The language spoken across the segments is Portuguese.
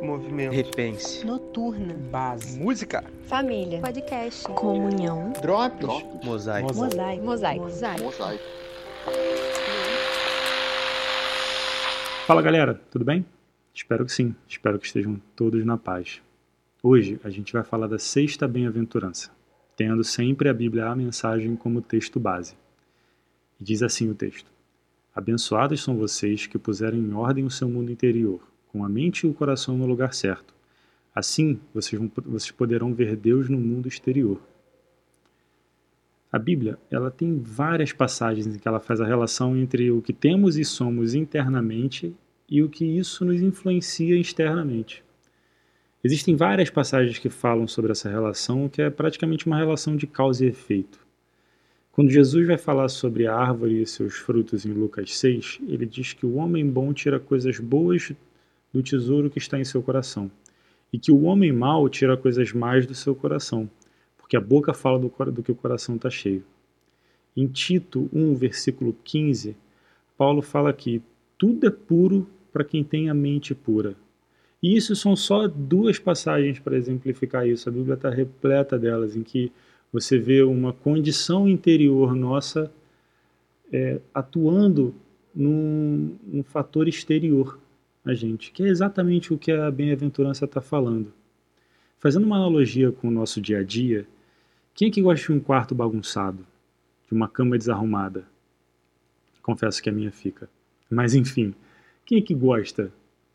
Movimento. Repense. Noturna. Base. Música. Família. Podcast. Comunhão. Drops. Mosaico. Mosaico. Mosaico. Mosaico. Fala galera, tudo bem? Espero que sim, espero que estejam todos na paz. Hoje a gente vai falar da sexta bem-aventurança, tendo sempre a Bíblia a mensagem como texto base. E diz assim o texto: Abençoados são vocês que puseram em ordem o seu mundo interior, com a mente e o coração no lugar certo. Assim, vocês, vão, vocês poderão ver Deus no mundo exterior. A Bíblia, ela tem várias passagens em que ela faz a relação entre o que temos e somos internamente e o que isso nos influencia externamente. Existem várias passagens que falam sobre essa relação, que é praticamente uma relação de causa e efeito. Quando Jesus vai falar sobre a árvore e seus frutos em Lucas 6, ele diz que o homem bom tira coisas boas do tesouro que está em seu coração, e que o homem mau tira coisas más do seu coração, porque a boca fala do, do que o coração está cheio. Em Tito 1, versículo 15, Paulo fala que tudo é puro para quem tem a mente pura. E isso são só duas passagens para exemplificar isso. A Bíblia está repleta delas, em que você vê uma condição interior nossa é, atuando num, num fator exterior a gente, que é exatamente o que a bem-aventurança está falando. Fazendo uma analogia com o nosso dia a dia, quem é que gosta de um quarto bagunçado? De uma cama desarrumada? Confesso que a minha fica. Mas enfim, quem é que gosta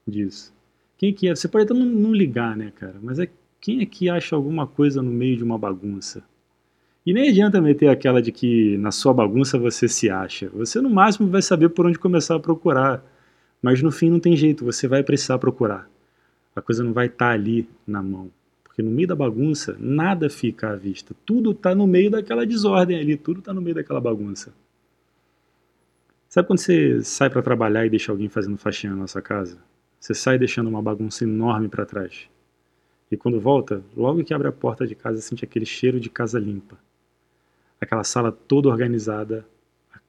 disso? Quem é que é? Você pode até não, não ligar, né, cara? Mas é quem é que acha alguma coisa no meio de uma bagunça? E nem adianta meter aquela de que na sua bagunça você se acha. Você no máximo vai saber por onde começar a procurar. Mas no fim não tem jeito, você vai precisar procurar. A coisa não vai estar tá ali na mão. Porque no meio da bagunça, nada fica à vista. Tudo está no meio daquela desordem ali, tudo está no meio daquela bagunça. Sabe quando você sai para trabalhar e deixa alguém fazendo faxina na nossa casa? Você sai deixando uma bagunça enorme para trás. E quando volta, logo que abre a porta de casa, sente aquele cheiro de casa limpa. Aquela sala toda organizada,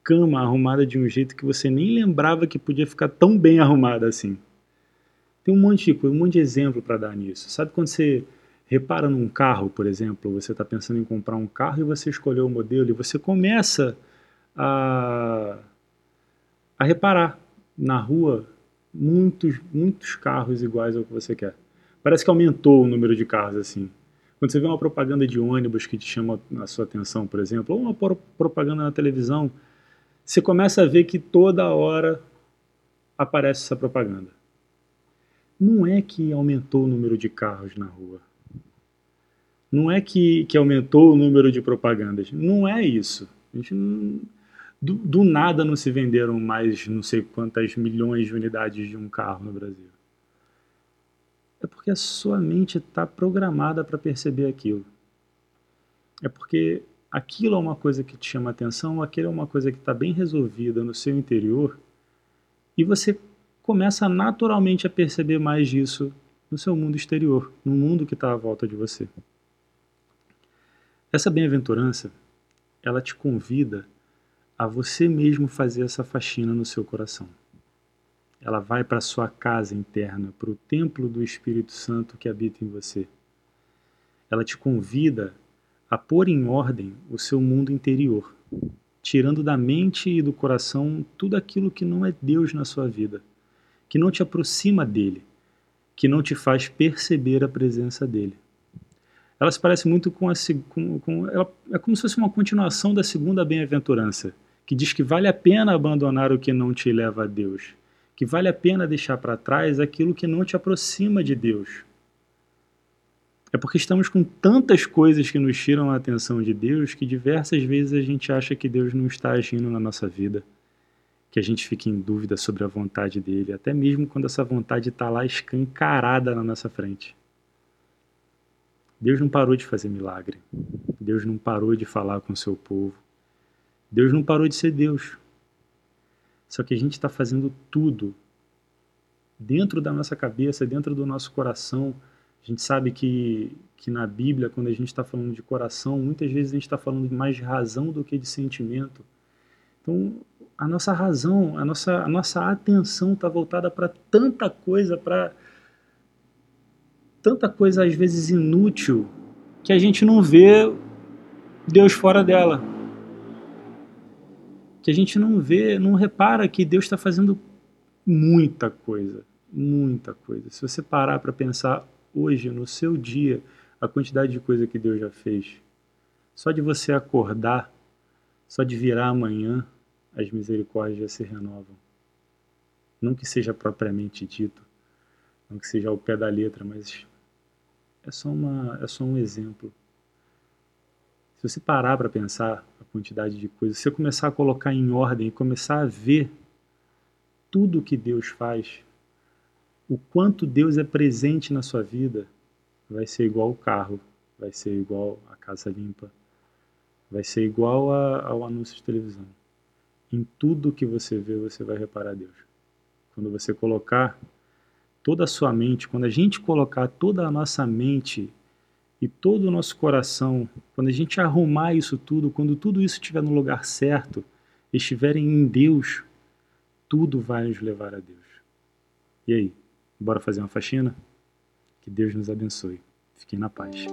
cama arrumada de um jeito que você nem lembrava que podia ficar tão bem arrumada assim. Tem um monte de, um monte de exemplo para dar nisso. Sabe quando você repara num carro, por exemplo, você está pensando em comprar um carro e você escolheu o modelo e você começa a, a reparar na rua muitos, muitos carros iguais ao que você quer. Parece que aumentou o número de carros assim. Quando você vê uma propaganda de ônibus que te chama a sua atenção, por exemplo, ou uma propaganda na televisão, você começa a ver que toda hora aparece essa propaganda. Não é que aumentou o número de carros na rua. Não é que, que aumentou o número de propagandas. Não é isso. A gente não, do, do, nada não se venderam mais não sei quantas milhões de unidades de um carro no Brasil. É porque a sua mente está programada para perceber aquilo. É porque aquilo é uma coisa que te chama atenção, aquilo é uma coisa que está bem resolvida no seu interior, e você começa naturalmente a perceber mais disso no seu mundo exterior, no mundo que está à volta de você. Essa bem-aventurança, ela te convida a você mesmo fazer essa faxina no seu coração. Ela vai para a sua casa interna, para o templo do Espírito Santo que habita em você. Ela te convida a pôr em ordem o seu mundo interior, tirando da mente e do coração tudo aquilo que não é Deus na sua vida, que não te aproxima dele, que não te faz perceber a presença dele ela se parece muito com a com, com ela, é como se fosse uma continuação da segunda bem-aventurança, que diz que vale a pena abandonar o que não te leva a Deus, que vale a pena deixar para trás aquilo que não te aproxima de Deus. É porque estamos com tantas coisas que nos tiram a atenção de Deus que diversas vezes a gente acha que Deus não está agindo na nossa vida, que a gente fica em dúvida sobre a vontade dele, até mesmo quando essa vontade está lá escancarada na nossa frente. Deus não parou de fazer milagre. Deus não parou de falar com o seu povo. Deus não parou de ser Deus. Só que a gente está fazendo tudo dentro da nossa cabeça, dentro do nosso coração. A gente sabe que, que na Bíblia, quando a gente está falando de coração, muitas vezes a gente está falando mais de razão do que de sentimento. Então, a nossa razão, a nossa, a nossa atenção está voltada para tanta coisa, para tanta coisa às vezes inútil que a gente não vê Deus fora dela. Que a gente não vê, não repara que Deus está fazendo muita coisa, muita coisa. Se você parar para pensar hoje, no seu dia, a quantidade de coisa que Deus já fez, só de você acordar, só de virar amanhã, as misericórdias já se renovam. Não que seja propriamente dito, não que seja ao pé da letra, mas é só, uma, é só um exemplo. Se você parar para pensar a quantidade de coisas, se você começar a colocar em ordem, começar a ver tudo que Deus faz, o quanto Deus é presente na sua vida, vai ser igual o carro, vai ser igual a casa limpa, vai ser igual a, ao anúncio de televisão. Em tudo que você vê, você vai reparar Deus. Quando você colocar toda a sua mente, quando a gente colocar toda a nossa mente e todo o nosso coração, quando a gente arrumar isso tudo, quando tudo isso estiver no lugar certo, estiverem em Deus, tudo vai nos levar a Deus. E aí, bora fazer uma faxina? Que Deus nos abençoe. Fiquem na paz.